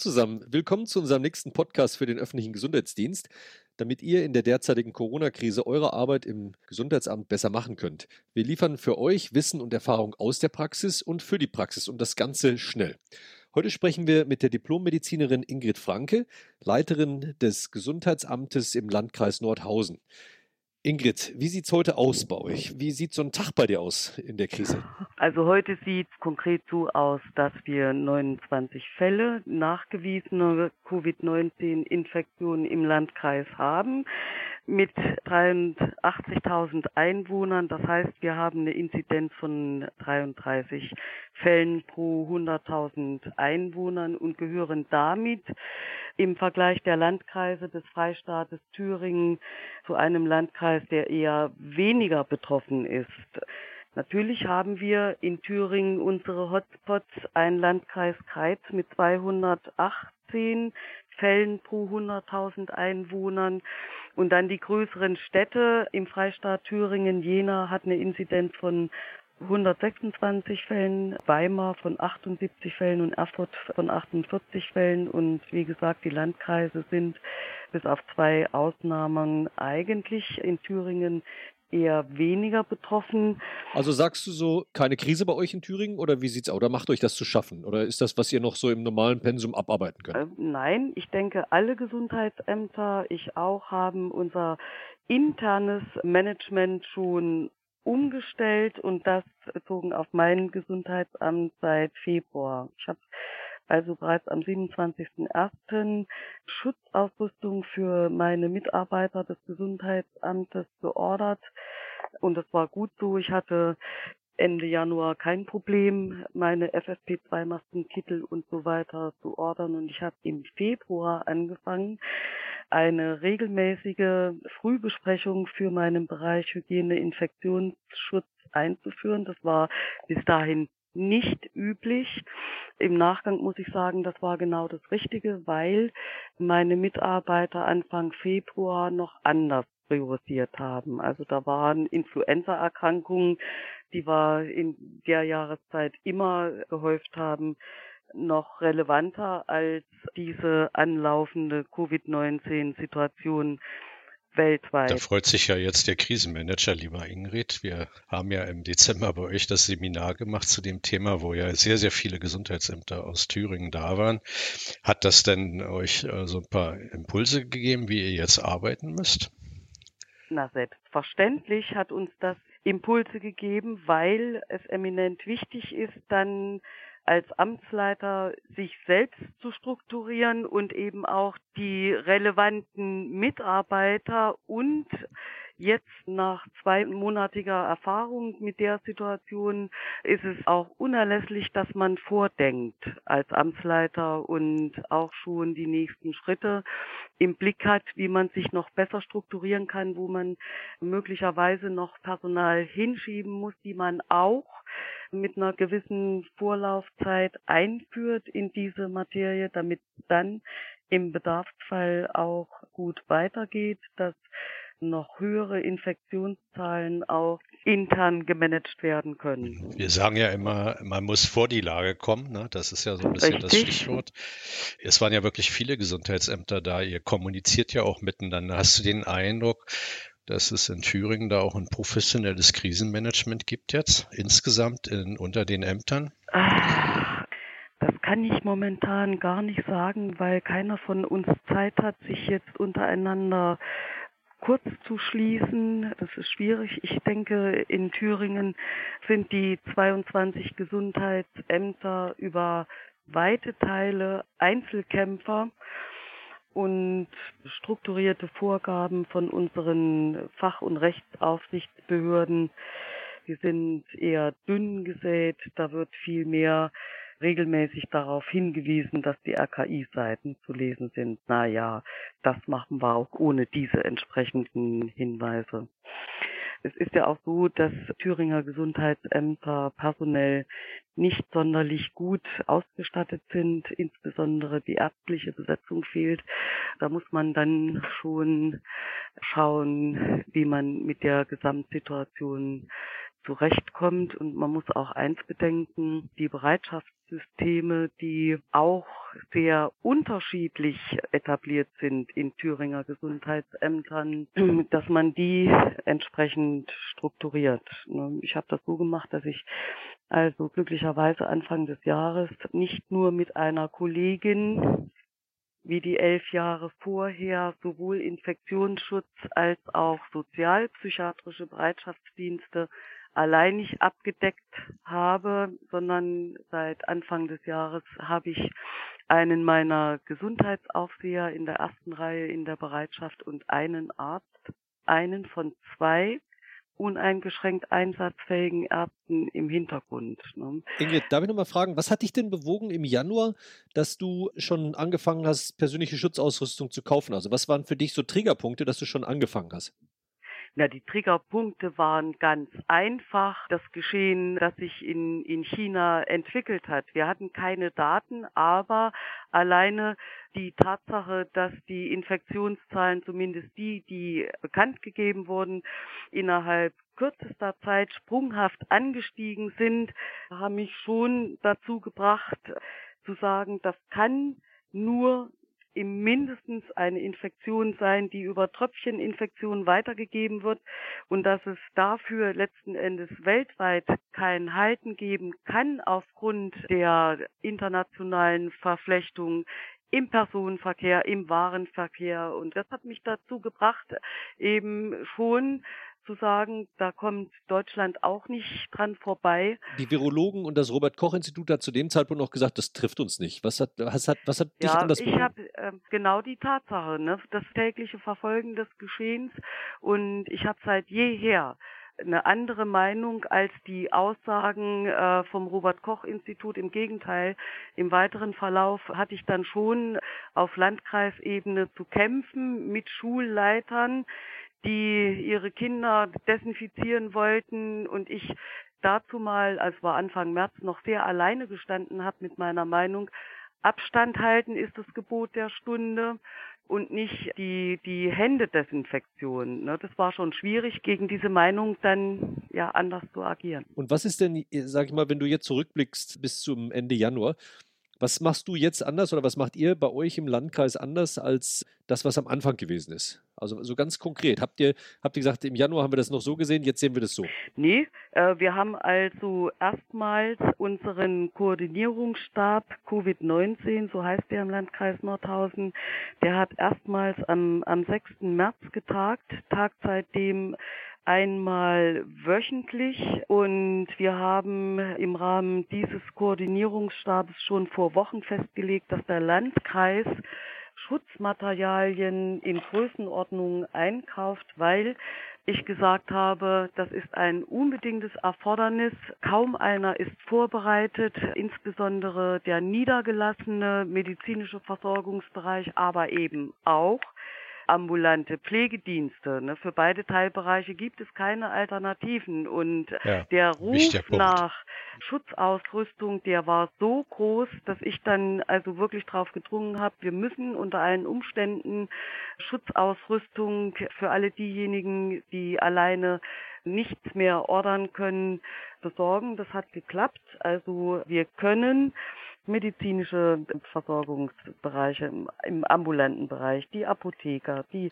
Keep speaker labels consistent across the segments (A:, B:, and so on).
A: zusammen, willkommen zu unserem nächsten Podcast für den öffentlichen Gesundheitsdienst, damit ihr in der derzeitigen Corona-Krise eure Arbeit im Gesundheitsamt besser machen könnt. Wir liefern für euch Wissen und Erfahrung aus der Praxis und für die Praxis und das Ganze schnell. Heute sprechen wir mit der Diplom-Medizinerin Ingrid Franke, Leiterin des Gesundheitsamtes im Landkreis Nordhausen. Ingrid, wie sieht es heute aus bei euch? Wie sieht so ein Tag bei dir aus in der Krise?
B: Also heute sieht es konkret so aus, dass wir 29 Fälle nachgewiesener Covid-19-Infektionen im Landkreis haben mit 83.000 Einwohnern. Das heißt, wir haben eine Inzidenz von 33 Fällen pro 100.000 Einwohnern und gehören damit im Vergleich der Landkreise des Freistaates Thüringen zu einem Landkreis, der eher weniger betroffen ist. Natürlich haben wir in Thüringen unsere Hotspots, ein Landkreis Kreiz mit 218 Fällen pro 100.000 Einwohnern und dann die größeren Städte im Freistaat Thüringen, Jena hat eine Inzidenz von 126 Fällen, Weimar von 78 Fällen und Erfurt von 48 Fällen. Und wie gesagt, die Landkreise sind bis auf zwei Ausnahmen eigentlich in Thüringen eher weniger betroffen.
A: Also sagst du so, keine Krise bei euch in Thüringen oder wie sieht's aus? Oder macht euch das zu schaffen? Oder ist das, was ihr noch so im normalen Pensum abarbeiten könnt? Äh,
B: nein, ich denke, alle Gesundheitsämter, ich auch, haben unser internes Management schon umgestellt und das bezogen auf mein Gesundheitsamt seit Februar. Ich habe also bereits am 27.01. Schutzausrüstung für meine Mitarbeiter des Gesundheitsamtes geordert. Und das war gut so. Ich hatte Ende Januar kein Problem, meine FFP2-Masken, Kittel und so weiter zu ordern. Und ich habe im Februar angefangen, eine regelmäßige Frühbesprechung für meinen Bereich Hygiene, Infektionsschutz einzuführen. Das war bis dahin nicht üblich. Im Nachgang muss ich sagen, das war genau das Richtige, weil meine Mitarbeiter Anfang Februar noch anders priorisiert haben. Also da waren Influenzaerkrankungen, die wir in der Jahreszeit immer gehäuft haben, noch relevanter als diese anlaufende Covid-19-Situation weltweit.
C: Da freut sich ja jetzt der Krisenmanager, lieber Ingrid. Wir haben ja im Dezember bei euch das Seminar gemacht zu dem Thema, wo ja sehr, sehr viele Gesundheitsämter aus Thüringen da waren. Hat das denn euch äh, so ein paar Impulse gegeben, wie ihr jetzt arbeiten müsst?
B: Na, selbstverständlich hat uns das Impulse gegeben, weil es eminent wichtig ist, dann als Amtsleiter sich selbst zu strukturieren und eben auch die relevanten Mitarbeiter und Jetzt nach zweimonatiger Erfahrung mit der Situation ist es auch unerlässlich, dass man vordenkt als Amtsleiter und auch schon die nächsten Schritte im Blick hat, wie man sich noch besser strukturieren kann, wo man möglicherweise noch Personal hinschieben muss, die man auch mit einer gewissen Vorlaufzeit einführt in diese Materie, damit dann im Bedarfsfall auch gut weitergeht, dass noch höhere Infektionszahlen auch intern gemanagt werden können.
C: Wir sagen ja immer, man muss vor die Lage kommen. Ne? Das ist ja so ein bisschen Richtig. das Stichwort. Es waren ja wirklich viele Gesundheitsämter da. Ihr kommuniziert ja auch miteinander. Hast du den Eindruck, dass es in Thüringen da auch ein professionelles Krisenmanagement gibt jetzt insgesamt in, unter den Ämtern?
B: Das kann ich momentan gar nicht sagen, weil keiner von uns Zeit hat, sich jetzt untereinander kurz zu schließen. Das ist schwierig. Ich denke, in Thüringen sind die 22 Gesundheitsämter über weite Teile Einzelkämpfer und strukturierte Vorgaben von unseren Fach- und Rechtsaufsichtsbehörden. Die sind eher dünn gesät. Da wird viel mehr regelmäßig darauf hingewiesen, dass die RKI-Seiten zu lesen sind. Na ja, das machen wir auch ohne diese entsprechenden Hinweise. Es ist ja auch so, dass Thüringer Gesundheitsämter personell nicht sonderlich gut ausgestattet sind, insbesondere die ärztliche Besetzung fehlt. Da muss man dann schon schauen, wie man mit der Gesamtsituation zurechtkommt. Und man muss auch eins bedenken, die Bereitschaftssysteme, die auch sehr unterschiedlich etabliert sind in Thüringer Gesundheitsämtern, dass man die entsprechend strukturiert. Ne, ich habe das so gemacht, dass ich also glücklicherweise Anfang des Jahres nicht nur mit einer Kollegin wie die elf Jahre vorher sowohl Infektionsschutz als auch sozialpsychiatrische Bereitschaftsdienste allein nicht abgedeckt habe, sondern seit Anfang des Jahres habe ich einen meiner Gesundheitsaufseher in der ersten Reihe in der Bereitschaft und einen Arzt, einen von zwei uneingeschränkt einsatzfähigen Ärzten im Hintergrund.
A: Ne? Ingrid, darf ich nochmal fragen, was hat dich denn bewogen im Januar, dass du schon angefangen hast, persönliche Schutzausrüstung zu kaufen? Also was waren für dich so Triggerpunkte, dass du schon angefangen hast?
B: Na, die Triggerpunkte waren ganz einfach. Das Geschehen, das sich in, in China entwickelt hat. Wir hatten keine Daten, aber alleine die Tatsache, dass die Infektionszahlen, zumindest die, die bekannt gegeben wurden, innerhalb kürzester Zeit sprunghaft angestiegen sind, haben mich schon dazu gebracht, zu sagen, das kann nur im mindestens eine Infektion sein, die über Tröpfcheninfektionen weitergegeben wird und dass es dafür letzten Endes weltweit kein Halten geben kann aufgrund der internationalen Verflechtung im Personenverkehr, im Warenverkehr. Und das hat mich dazu gebracht, eben schon zu sagen, da kommt Deutschland auch nicht dran vorbei.
A: Die Virologen und das Robert-Koch-Institut hat zu dem Zeitpunkt noch gesagt, das trifft uns nicht. Was hat, was hat, was hat dich ja, anders
B: ich habe äh, genau die Tatsache, ne, das tägliche Verfolgen des Geschehens und ich habe seit jeher eine andere Meinung als die Aussagen äh, vom Robert Koch Institut. Im Gegenteil, im weiteren Verlauf hatte ich dann schon auf Landkreisebene zu kämpfen mit Schulleitern, die ihre Kinder desinfizieren wollten und ich dazu mal, als war Anfang März, noch sehr alleine gestanden habe mit meiner Meinung, Abstand halten ist das Gebot der Stunde und nicht die, die Händedesinfektion. Ne? Das war schon schwierig, gegen diese Meinung dann ja anders zu agieren.
A: Und was ist denn, sag ich mal, wenn du jetzt zurückblickst bis zum Ende Januar, was machst du jetzt anders oder was macht ihr bei euch im Landkreis anders als das, was am Anfang gewesen ist? Also so ganz konkret. Habt ihr, habt ihr gesagt, im Januar haben wir das noch so gesehen, jetzt sehen wir das so?
B: Nee, äh, wir haben also erstmals unseren Koordinierungsstab Covid-19, so heißt der im Landkreis Nordhausen, der hat erstmals am, am 6. März getagt, Tag seitdem einmal wöchentlich und wir haben im Rahmen dieses Koordinierungsstabes schon vor Wochen festgelegt, dass der Landkreis Schutzmaterialien in Größenordnung einkauft, weil ich gesagt habe, das ist ein unbedingtes Erfordernis. Kaum einer ist vorbereitet, insbesondere der niedergelassene medizinische Versorgungsbereich, aber eben auch ambulante Pflegedienste. Ne? Für beide Teilbereiche gibt es keine Alternativen. Und ja, der Ruf nach Schutzausrüstung, der war so groß, dass ich dann also wirklich darauf gedrungen habe, wir müssen unter allen Umständen Schutzausrüstung für alle diejenigen, die alleine nichts mehr ordern können, besorgen. Das hat geklappt. Also wir können medizinische Versorgungsbereiche im, ambulanten Bereich, die Apotheker, die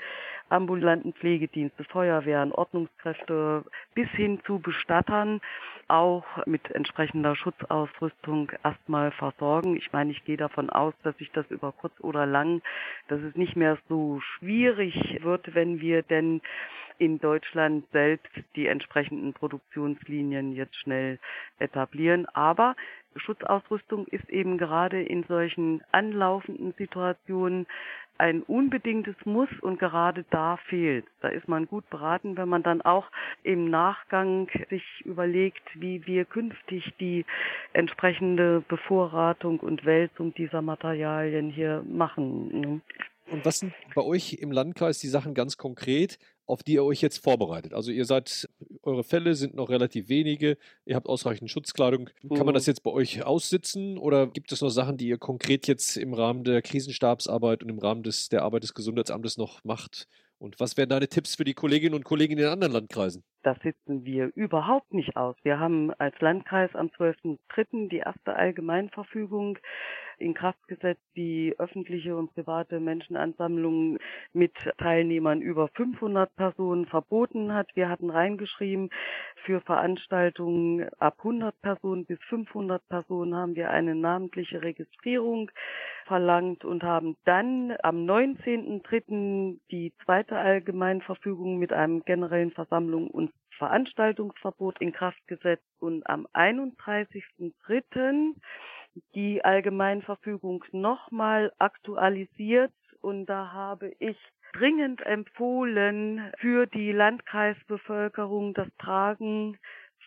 B: ambulanten Pflegedienste, Feuerwehren, Ordnungskräfte bis hin zu Bestattern auch mit entsprechender Schutzausrüstung erstmal versorgen. Ich meine, ich gehe davon aus, dass sich das über kurz oder lang, dass es nicht mehr so schwierig wird, wenn wir denn in Deutschland selbst die entsprechenden Produktionslinien jetzt schnell etablieren. Aber Schutzausrüstung ist eben gerade in solchen anlaufenden Situationen ein unbedingtes Muss und gerade da fehlt. Da ist man gut beraten, wenn man dann auch im Nachgang sich überlegt, wie wir künftig die entsprechende Bevorratung und Wälzung dieser Materialien hier machen.
A: Und was sind bei euch im Landkreis die Sachen ganz konkret, auf die ihr euch jetzt vorbereitet? Also ihr seid, eure Fälle sind noch relativ wenige, ihr habt ausreichend Schutzkleidung. Kann man das mhm. jetzt bei euch aussitzen oder gibt es noch Sachen, die ihr konkret jetzt im Rahmen der Krisenstabsarbeit und im Rahmen des, der Arbeit des Gesundheitsamtes noch macht? Und was wären deine Tipps für die Kolleginnen und Kollegen in den anderen Landkreisen?
B: Das sitzen wir überhaupt nicht aus. Wir haben als Landkreis am 12.03. die erste Allgemeinverfügung in Kraft gesetzt, die öffentliche und private Menschenansammlungen mit Teilnehmern über 500 Personen verboten hat. Wir hatten reingeschrieben, für Veranstaltungen ab 100 Personen bis 500 Personen haben wir eine namentliche Registrierung verlangt und haben dann am 19.03. die zweite Allgemeinverfügung mit einem generellen Versammlung und Veranstaltungsverbot in Kraft gesetzt und am 31.03 die Allgemeinverfügung nochmal aktualisiert. Und da habe ich dringend empfohlen, für die Landkreisbevölkerung das Tragen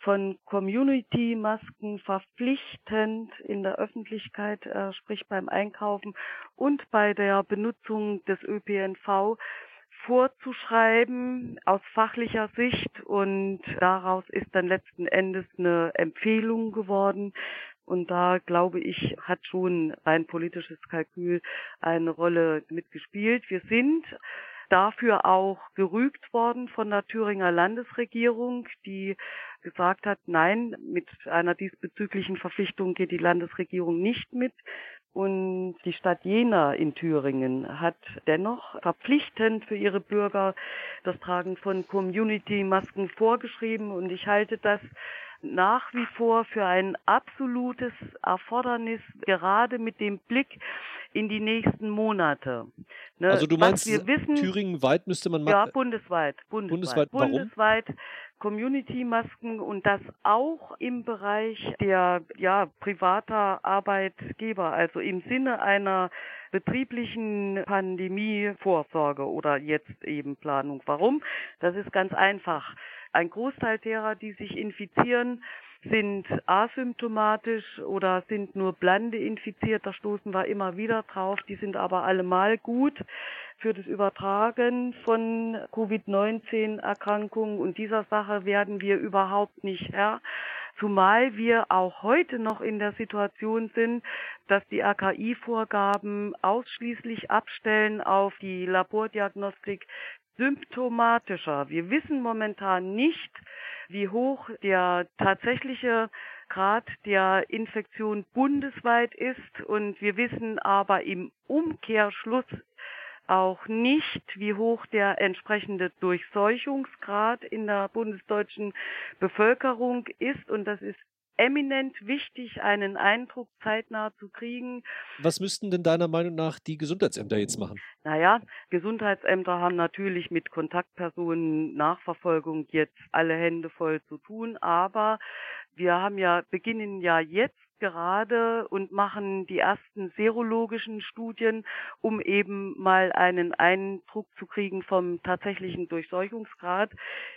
B: von Community-Masken verpflichtend in der Öffentlichkeit, äh, sprich beim Einkaufen und bei der Benutzung des ÖPNV vorzuschreiben aus fachlicher Sicht und daraus ist dann letzten Endes eine Empfehlung geworden, und da glaube ich, hat schon ein politisches Kalkül eine Rolle mitgespielt. Wir sind dafür auch gerügt worden von der Thüringer Landesregierung, die gesagt hat, nein, mit einer diesbezüglichen Verpflichtung geht die Landesregierung nicht mit. Und die Stadt Jena in Thüringen hat dennoch verpflichtend für ihre Bürger das Tragen von Community-Masken vorgeschrieben. Und ich halte das nach wie vor für ein absolutes Erfordernis, gerade mit dem Blick in die nächsten Monate.
A: Ne, also du meinst, wissen, Thüringen weit müsste man
B: machen? Ja, bundesweit. Bundesweit.
A: Bundesweit,
B: bundesweit Community-Masken und das auch im Bereich der ja, privater Arbeitgeber, also im Sinne einer betrieblichen Pandemievorsorge oder jetzt eben Planung. Warum? Das ist ganz einfach. Ein Großteil derer, die sich infizieren, sind asymptomatisch oder sind nur blande infiziert. Da stoßen wir immer wieder drauf. Die sind aber allemal gut für das Übertragen von Covid-19-Erkrankungen. Und dieser Sache werden wir überhaupt nicht Herr. Zumal wir auch heute noch in der Situation sind, dass die AKI-Vorgaben ausschließlich abstellen auf die Labordiagnostik symptomatischer. Wir wissen momentan nicht, wie hoch der tatsächliche Grad der Infektion bundesweit ist und wir wissen aber im Umkehrschluss auch nicht, wie hoch der entsprechende Durchseuchungsgrad in der bundesdeutschen Bevölkerung ist und das ist eminent wichtig, einen Eindruck zeitnah zu kriegen.
A: Was müssten denn deiner Meinung nach die Gesundheitsämter jetzt machen?
B: Naja, Gesundheitsämter haben natürlich mit Kontaktpersonen Nachverfolgung jetzt alle Hände voll zu tun, aber wir haben ja, beginnen ja jetzt gerade und machen die ersten serologischen Studien, um eben mal einen Eindruck zu kriegen vom tatsächlichen Durchseuchungsgrad.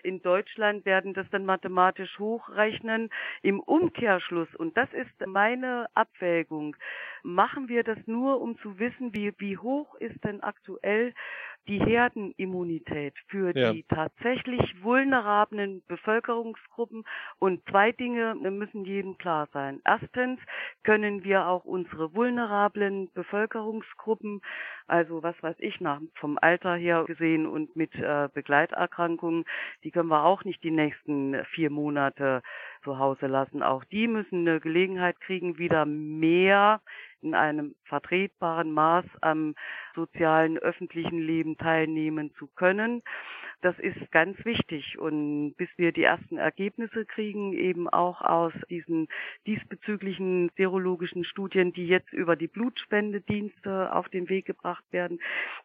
B: In Deutschland werden das dann mathematisch hochrechnen. Im Umkehrschluss, und das ist meine Abwägung, machen wir das nur, um zu wissen, wie, wie hoch ist denn aktuell die Herdenimmunität für ja. die tatsächlich vulnerablen Bevölkerungsgruppen. Und zwei Dinge müssen jedem klar sein. Erstens können wir auch unsere vulnerablen Bevölkerungsgruppen, also was weiß ich, nach, vom Alter her gesehen und mit äh, Begleiterkrankungen, die können wir auch nicht die nächsten vier Monate zu Hause lassen. Auch die müssen eine Gelegenheit kriegen, wieder mehr in einem vertretbaren Maß am sozialen öffentlichen Leben teilnehmen zu können. Das ist ganz wichtig. Und bis wir die ersten Ergebnisse kriegen, eben auch aus diesen diesbezüglichen serologischen Studien, die jetzt über die Blutspendedienste auf den Weg gebracht werden,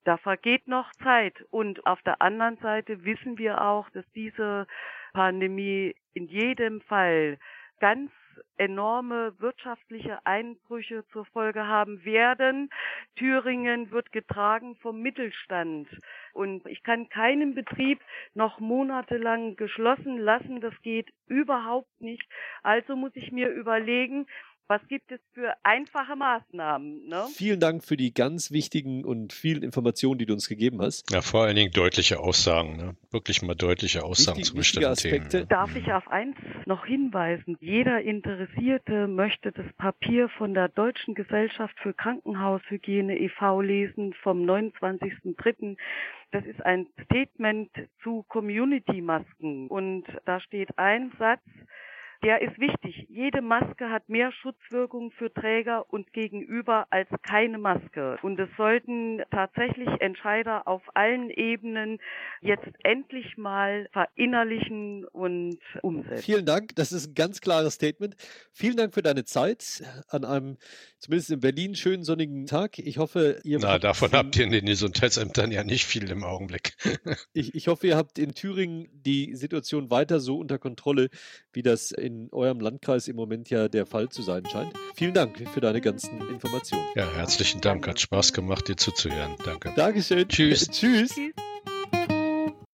B: da vergeht noch Zeit. Und auf der anderen Seite wissen wir auch, dass diese Pandemie in jedem Fall ganz enorme wirtschaftliche Einbrüche zur Folge haben werden. Thüringen wird getragen vom Mittelstand. Und ich kann keinen Betrieb noch monatelang geschlossen lassen. Das geht überhaupt nicht. Also muss ich mir überlegen, Was gibt es für einfache Maßnahmen? Ne?
A: Vielen Dank für die ganz wichtigen und vielen Informationen, die du uns gegeben hast.
C: Ja, vor allen Dingen deutliche Aussagen, ne? wirklich mal deutliche Aussagen Wichtig, zu bestimmten Themen. Ne?
B: Darf ich auf eins noch hinweisen? Jeder Interessierte möchte das Papier von der Deutschen Gesellschaft für Krankenhaushygiene e.V. lesen vom 29.03. Das ist ein Statement zu Community-Masken und da steht ein Satz, der ist wichtig. Jede Maske hat mehr Schutzwirkung für Träger und Gegenüber als keine Maske. Und es sollten tatsächlich Entscheider auf allen Ebenen jetzt endlich mal verinnerlichen und umsetzen.
A: Vielen Dank. Das ist ein ganz klares Statement. Vielen Dank für deine Zeit an einem, zumindest in Berlin, schönen sonnigen Tag. Ich hoffe,
C: ihr. Na, davon habt ihr in den Gesundheitsämtern ja nicht viel im Augenblick.
A: ich, ich hoffe, ihr habt in Thüringen die Situation weiter so unter Kontrolle, wie das in in eurem Landkreis im Moment ja der Fall zu sein scheint. Vielen Dank für deine ganzen Informationen.
C: Ja, herzlichen Dank. Hat Spaß gemacht, dir zuzuhören. Danke.
A: Dankeschön. Tschüss. Tschüss. Tschüss.